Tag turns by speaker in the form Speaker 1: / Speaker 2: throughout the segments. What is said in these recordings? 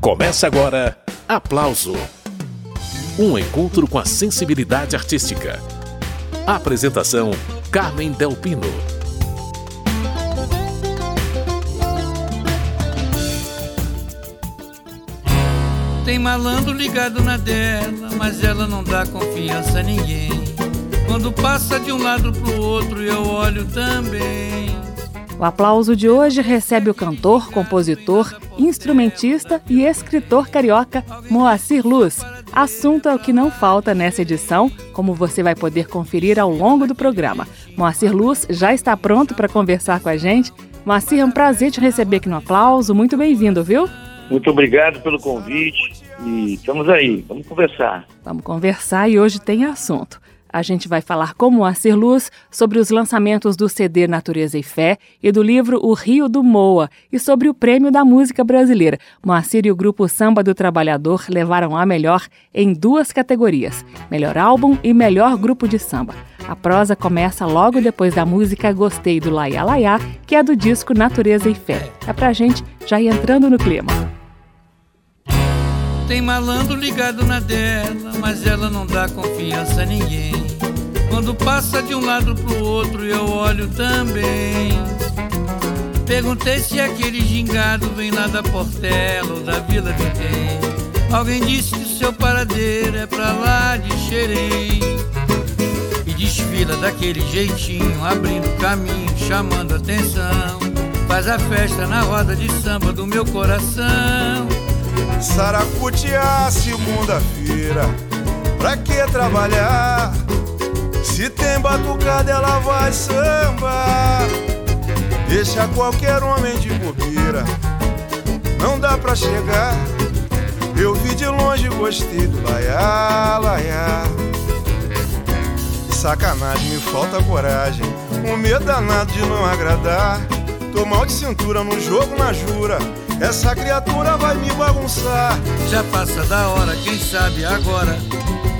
Speaker 1: Começa agora Aplauso Um encontro com a sensibilidade artística. Apresentação: Carmen Delpino.
Speaker 2: Tem malandro ligado na dela, mas ela não dá confiança a ninguém. Quando passa de um lado pro outro, eu olho também.
Speaker 3: O aplauso de hoje recebe o cantor, compositor, instrumentista e escritor carioca Moacir Luz. Assunto é o que não falta nessa edição, como você vai poder conferir ao longo do programa. Moacir Luz já está pronto para conversar com a gente. Moacir, é um prazer te receber aqui no aplauso. Muito bem-vindo, viu?
Speaker 4: Muito obrigado pelo convite e estamos aí, vamos conversar.
Speaker 3: Vamos conversar e hoje tem assunto. A gente vai falar com Moacir Luz sobre os lançamentos do CD Natureza e Fé e do livro O Rio do Moa e sobre o Prêmio da Música Brasileira. Moacir e o grupo Samba do Trabalhador levaram a melhor em duas categorias: Melhor Álbum e Melhor Grupo de Samba. A prosa começa logo depois da música Gostei do Laia Laia, que é do disco Natureza e Fé. É pra gente já ir entrando no clima.
Speaker 2: Tem malandro ligado na dela, mas ela não dá confiança a ninguém. Quando passa de um lado pro outro, eu olho também. Perguntei se aquele gingado vem lá da Portela ou da Vila Vintém. Alguém disse que seu paradeiro é pra lá de Xerém. E desfila daquele jeitinho, abrindo caminho, chamando atenção. Faz a festa na roda de samba do meu coração.
Speaker 5: Saracutear segunda-feira, pra que trabalhar? Se tem batucada, ela vai sambar. Deixa qualquer homem de bobeira, não dá pra chegar. Eu vi de longe, gostei do laiá, laiá. Sacanagem, me falta coragem, um medo danado de não agradar. Tô mal de cintura no jogo, na jura. Essa criatura vai me bagunçar.
Speaker 2: Já passa da hora, quem sabe agora.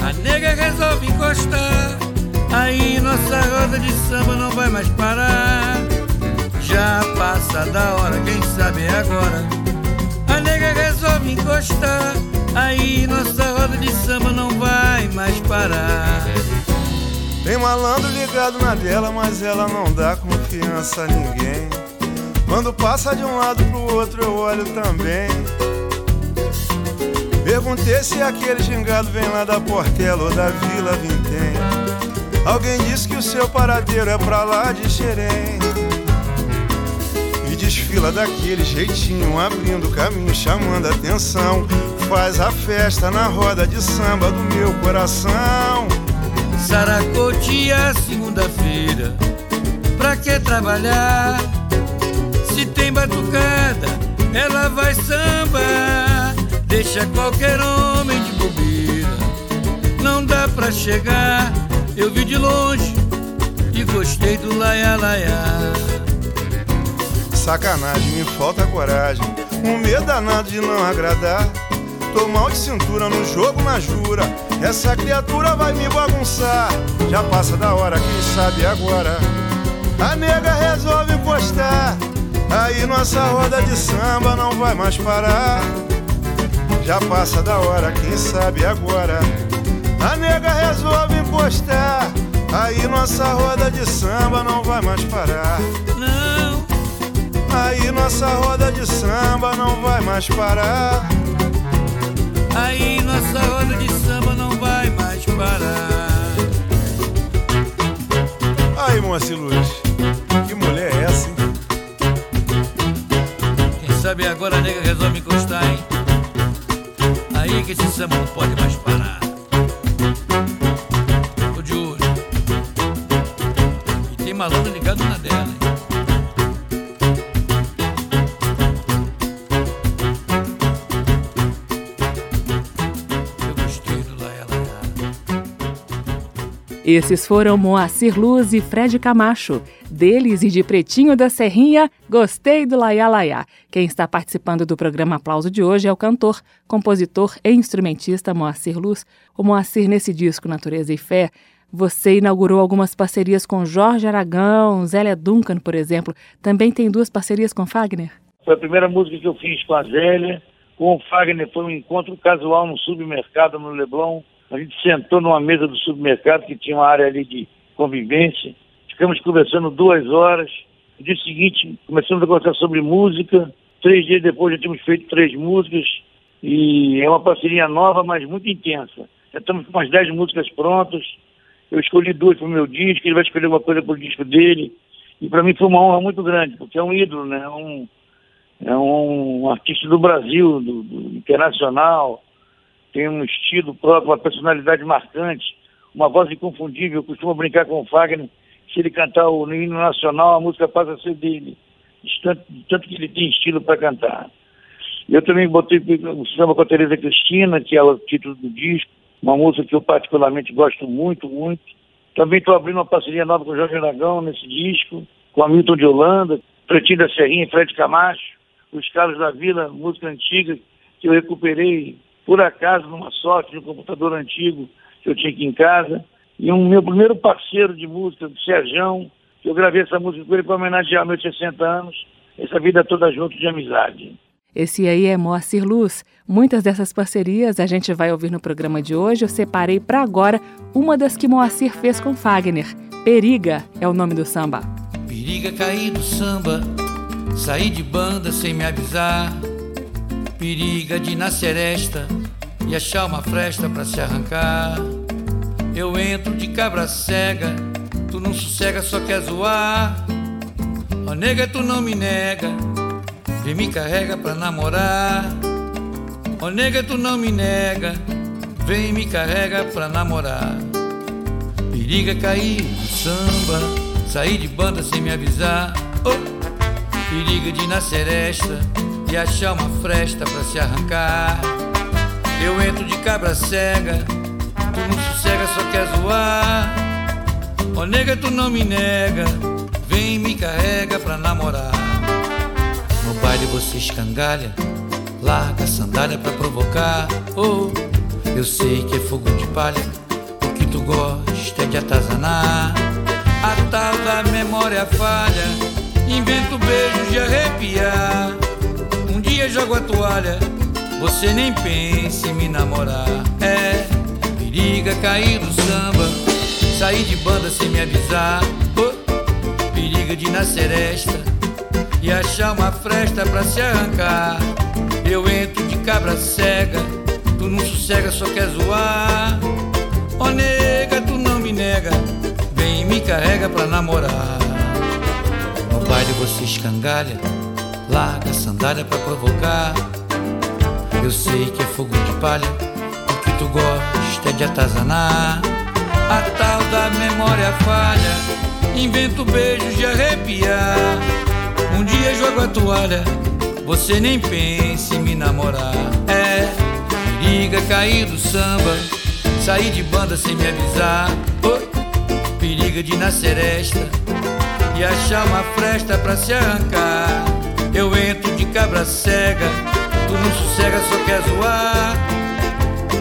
Speaker 2: A nega resolve encostar. Aí nossa roda de samba não vai mais parar. Já passa da hora, quem sabe agora. A nega resolve encostar. Aí nossa roda de samba não vai mais parar.
Speaker 5: Tem malandro ligado na dela, mas ela não dá confiança a ninguém. Quando passa de um lado pro outro eu olho também. Perguntei se aquele gingado vem lá da Portela ou da Vila Vintém. Alguém disse que o seu paradeiro é pra lá de Xerém. E desfila daquele jeitinho, abrindo caminho, chamando atenção. Faz a festa na roda de samba do meu coração.
Speaker 2: Saracotia, segunda-feira, pra que trabalhar? Batucada, ela vai samba. Deixa qualquer homem de bobeira. Não dá pra chegar. Eu vi de longe e gostei do laia laia.
Speaker 5: Sacanagem, me falta coragem. Um medo danado de não agradar. Tô mal de cintura no jogo, na jura. Essa criatura vai me bagunçar. Já passa da hora, quem sabe agora. A nega resolve postar. Aí nossa roda de samba não vai mais parar. Já passa da hora, quem sabe agora. A nega resolve encostar. Aí nossa roda de samba não vai mais parar.
Speaker 2: Não.
Speaker 5: Aí nossa roda de samba não vai mais parar.
Speaker 2: Aí nossa roda de samba não vai mais parar.
Speaker 5: Aí, Moacir Luz,
Speaker 2: sabe agora nega resolve encostar, hein? Aí que esse samba não pode mais parar. Tô de olho. E tem malandro ligado na dela, hein?
Speaker 3: Esses foram Moacir Luz e Fred Camacho. Deles e de Pretinho da Serrinha, gostei do Laia Laia. Quem está participando do programa Aplauso de hoje é o cantor, compositor e instrumentista Moacir Luz. O Moacir, nesse disco Natureza e Fé, você inaugurou algumas parcerias com Jorge Aragão, Zélia Duncan, por exemplo. Também tem duas parcerias com Fagner?
Speaker 4: Foi a primeira música que eu fiz com a Zélia, com o Fagner foi um encontro casual no supermercado no Leblon. A gente sentou numa mesa do supermercado que tinha uma área ali de convivência. Ficamos conversando duas horas. No dia seguinte, começamos a conversar sobre música. Três dias depois já tínhamos feito três músicas. E é uma parceria nova, mas muito intensa. Já estamos com umas dez músicas prontas. Eu escolhi duas para o meu disco, ele vai escolher uma coisa para o disco dele. E para mim foi uma honra muito grande, porque é um ídolo, né? É um, é um artista do Brasil, do, do internacional, tem um estilo próprio, uma personalidade marcante, uma voz inconfundível. Eu costumo brincar com o Fagner, se ele cantar o hino nacional, a música passa a ser dele, de tanto, tanto que ele tem estilo para cantar. Eu também botei o samba com a Tereza Cristina, que é o título do disco, uma música que eu particularmente gosto muito, muito. Também estou abrindo uma parceria nova com o Jorge Aragão nesse disco, com a Milton de Holanda, Pretinho da Serrinha, Fred Camacho, os Carlos da Vila, música antiga, que eu recuperei por acaso numa sorte no computador antigo que eu tinha aqui em casa. E um meu primeiro parceiro de música, o Serjão, que eu gravei essa música com ele para homenagear meus 60 anos, essa vida toda junto de amizade.
Speaker 3: Esse aí é Moacir Luz. Muitas dessas parcerias a gente vai ouvir no programa de hoje. Eu separei para agora uma das que Moacir fez com Fagner. Periga é o nome do samba.
Speaker 2: Periga cair do samba, sair de banda sem me avisar. Periga de nascer esta e achar uma fresta para se arrancar. Eu entro de cabra cega, tu não sossega, só quer zoar. Ó nega, tu não me nega Vem me carrega pra namorar. Oh, nega, tu não me nega. Vem me carrega pra namorar. Periga cair no samba. Sair de banda sem me avisar. Oh, periga de nascer esta e achar uma fresta pra se arrancar. Eu entro de cabra cega. Sossega, só quer zoar. Ô nega, tu não me nega. Vem me carrega pra namorar baile você escangalha, larga a sandália pra provocar. Oh, eu sei que é fogo de palha, o que tu gosta é de atazanar. A tal da memória falha, invento beijos de arrepiar. Um dia jogo a toalha, você nem pense em me namorar. É, periga cair do samba, sair de banda sem me avisar. Oh, periga de nascer esta e achar uma fresta pra se arrancar. Eu entro de cabra cega, tu não sossega, só quer zoar. Ó oh, nega, tu não me nega, vem me carrega pra namorar. No baile você escangalha, larga a sandália pra provocar. Eu sei que é fogo de palha, o que tu gosta é de atazanar. A tal da memória falha, invento beijos de arrepiar. Um dia jogo a toalha, você nem pense em me namorar. É, periga cair do samba, sair de banda sem me avisar. Oh, periga de nascer esta e achar uma fresta pra se arrancar. Eu entro de cabra cega, tu não sossega, só quer zoar.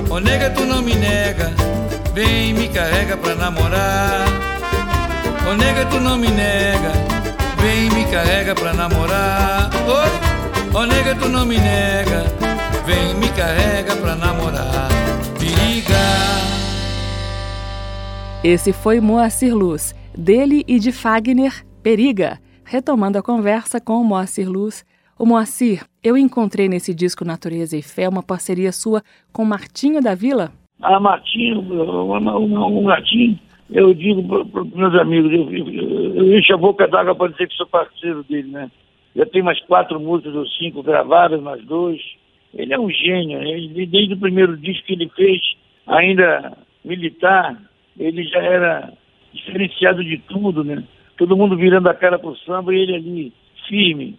Speaker 2: Ô oh, nega, tu não me nega, vem me carrega pra namorar. Ô oh, nega, tu não me nega vem me carrega pra namorar. Oi, oh, nega, tu não me nega, vem me carrega pra namorar. Periga.
Speaker 3: Esse foi Moacir Luz, dele e de Fagner, Periga. Retomando a conversa com Moacir Luz. O Moacir, eu encontrei nesse disco Natureza e Fé uma parceria sua com Martinho da Vila.
Speaker 4: Ah, Martinho, um Martinho eu digo para os meus amigos, eu, eu, eu encho a boca d'água para dizer que sou parceiro dele, né? Já tem mais quatro músicas ou cinco gravadas, mais dois. Ele é um gênio, né? ele, desde o primeiro disco que ele fez, ainda militar, ele já era diferenciado de tudo, né? Todo mundo virando a cara pro samba e ele ali, firme,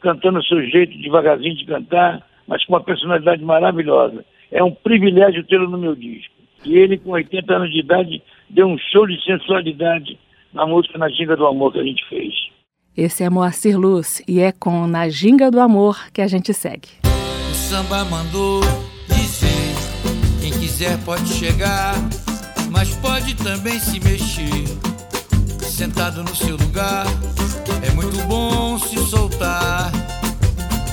Speaker 4: cantando o seu jeito, devagarzinho de cantar, mas com uma personalidade maravilhosa. É um privilégio tê-lo no meu disco. E ele, com 80 anos de idade, deu um show de sensualidade na música Na Ginga do Amor que a gente fez.
Speaker 3: Esse é Moacir Luz e é com Na Ginga do Amor que a gente segue.
Speaker 2: O samba mandou dizer: quem quiser pode chegar, mas pode também se mexer. Sentado no seu lugar, é muito bom se soltar.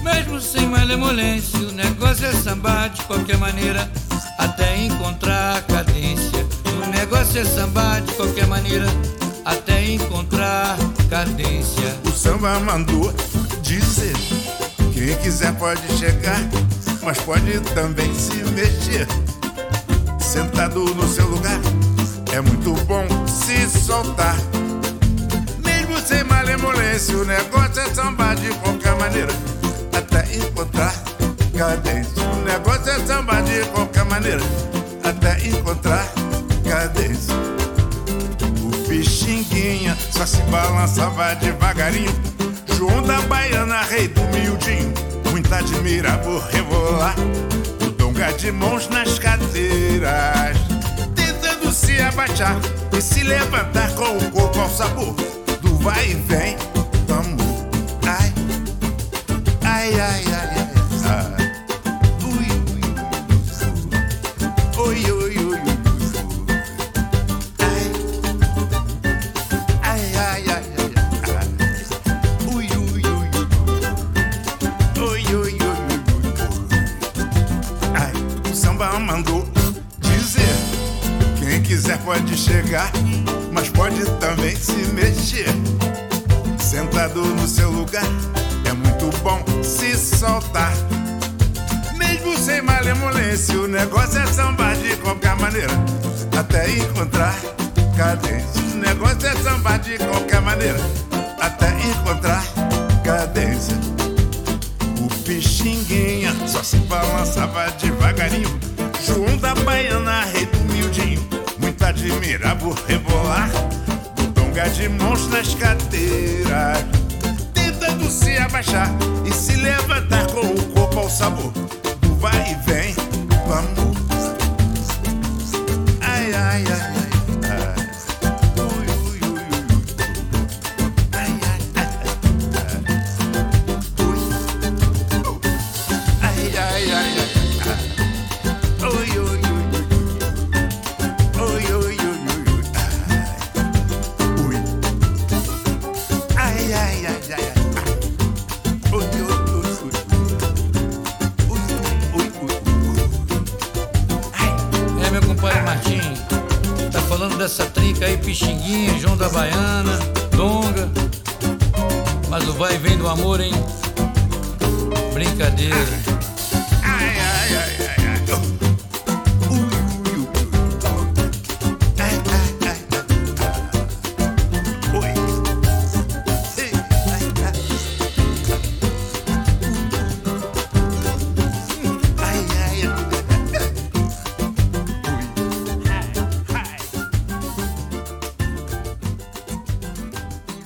Speaker 2: Mesmo sem malemolência, o negócio é sambar de qualquer maneira, até encontrar cadência. O negócio é sambar de qualquer maneira, até encontrar cadência.
Speaker 6: O samba mandou dizer: quem quiser pode chegar, mas pode também se mexer. Sentado no seu lugar, é muito bom se soltar. Sem malemolência, o negócio é sambar de qualquer maneira, até encontrar cadência. O negócio é sambar de qualquer maneira, até encontrar cadência. Pixinguinha só se balançava devagarinho. João da Baiana, rei do miudinho, muita admira por rebolar. O donga de mãos nas cadeiras, tentando se abaixar e se levantar com o corpo ao sabor do vai e vem. Vamos, o negócio é sambar de qualquer maneira, até encontrar cadência. O negócio é sambar de qualquer maneira, até encontrar cadência. O pixinguinha só se balançava devagarinho. João da Baiana, rei do miudinho admira por rebolar o tonga de mãos nas cadeiras, tentando se abaixar e se levantar com o corpo ao sabor do vai e vem. Vamos, ai, ai, ai.
Speaker 2: Pixinguinha, João da Baiana, Donga. Mas o vai e vem do amor, hein? Brincadeira.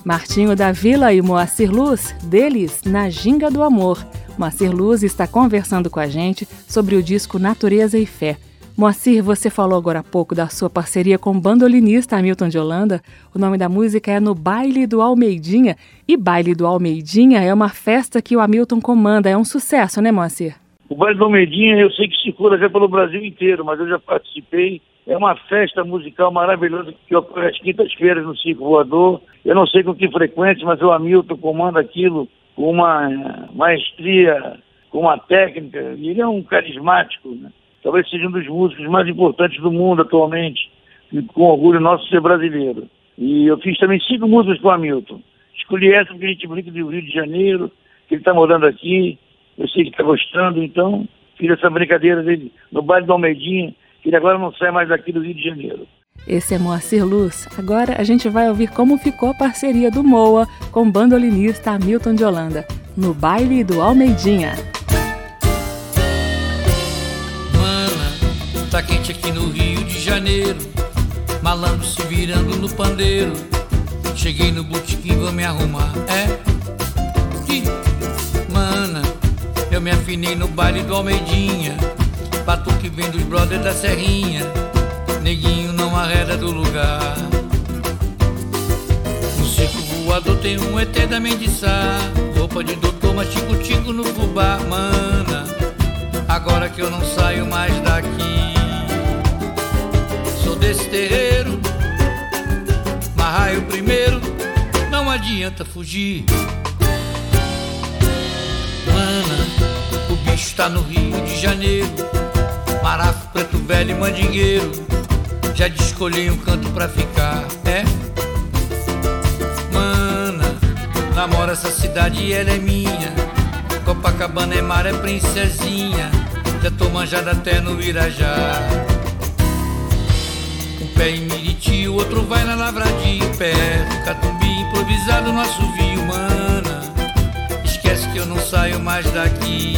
Speaker 3: Martinho da Vila e Moacir Luz, deles na Ginga do Amor. Moacir Luz está conversando com a gente sobre o disco Natureza e Fé. Moacir, você falou agora há pouco da sua parceria com o bandolinista Hamilton de Holanda. O nome da música é No Baile do Almeidinha. E Baile do Almeidinha é uma festa que o Hamilton comanda. É um sucesso, né, Moacir?
Speaker 4: O Baile do Almeidinha eu sei que circula já pelo Brasil inteiro, mas eu já participei é uma festa musical maravilhosa que ocorre às quintas-feiras no Circo Voador. Eu não sei com que frequência, mas o Hamilton comanda aquilo com uma maestria, com uma técnica, ele é um carismático, né? Talvez seja um dos músicos mais importantes do mundo atualmente, com orgulho nosso ser brasileiro. E eu fiz também cinco músicas com o Hamilton. Escolhi essa porque a gente brinca do Rio de Janeiro, que ele está morando aqui, eu sei que está gostando, então fiz essa brincadeira dele no baile do Almeidinha, ele agora não sai mais daqui do Rio de Janeiro.
Speaker 3: Esse é Moacir Luz. Agora a gente vai ouvir como ficou a parceria do Moa com o bandolinista Hamilton de Holanda, no baile do Almeidinha.
Speaker 2: Mana, tá quente aqui no Rio de Janeiro, malandro se virando no pandeiro. Cheguei no botequim, vou me arrumar. É? Que? Mana, eu me afinei no baile do Almeidinha que vem dos brothers da serrinha. Neguinho não arreda do lugar. No circo voador tem um ET da Mendiçá. Roupa de doutor, mas tico-tico no fubá Mana, agora que eu não saio mais daqui. Sou desse terreiro Marraio primeiro Não adianta fugir. Mana bicho tá no Rio de Janeiro, marafo, preto velho e mandingueiro. Já escolhi um canto pra ficar, é? Mana, namora essa cidade e ela é minha. Copacabana é mar, é princesinha. Já tô manjada até no Irajá. Um pé em Miriti, o outro vai na Lavradinho, perto. Catumbi improvisado no assovio, mana. Esquece que eu não saio mais daqui.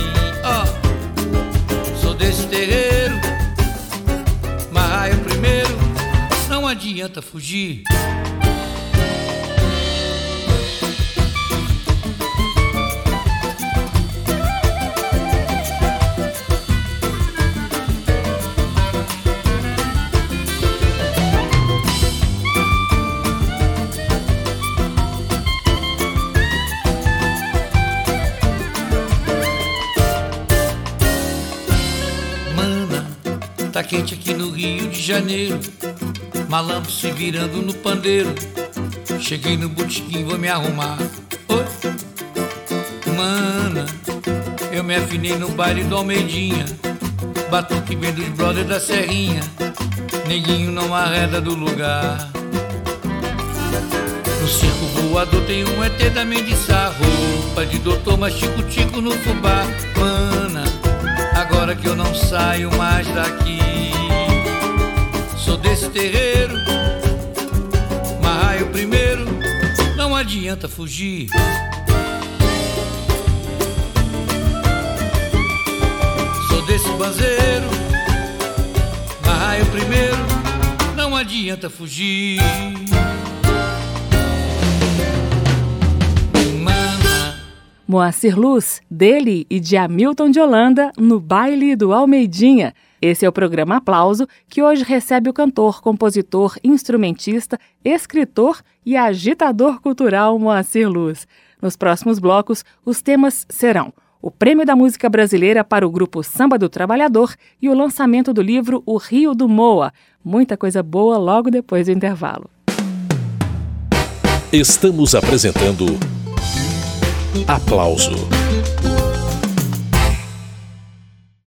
Speaker 2: Desse terreiro. Primeiro, não adianta fugir. Quente aqui no Rio de Janeiro. Malambo se virando no pandeiro. Cheguei no botequim, vou me arrumar. Oi, mana, eu me afinei no baile do Almeidinha. Batuque vem dos brothers da Serrinha. Neguinho não arreda do lugar. No circo voador tem um ET da Mendiçá. Roupa de doutor, mas tico-tico no fubá. Mana, agora que eu não saio mais daqui desse terreiro. Marraio primeiro, não adianta fugir. Sou desse banzeiro, marraio primeiro, não adianta fugir.
Speaker 3: Moacir Luz, dele e de Hamilton de Holanda, no baile do Almeidinha. Esse é o programa Aplauso, que hoje recebe o cantor, compositor, instrumentista, escritor e agitador cultural Moacir Luz. Nos próximos blocos, os temas serão o Prêmio da Música Brasileira para o grupo Samba do Trabalhador e o lançamento do livro O Rio do Moa. Muita coisa boa logo depois do intervalo.
Speaker 1: Estamos apresentando Aplauso.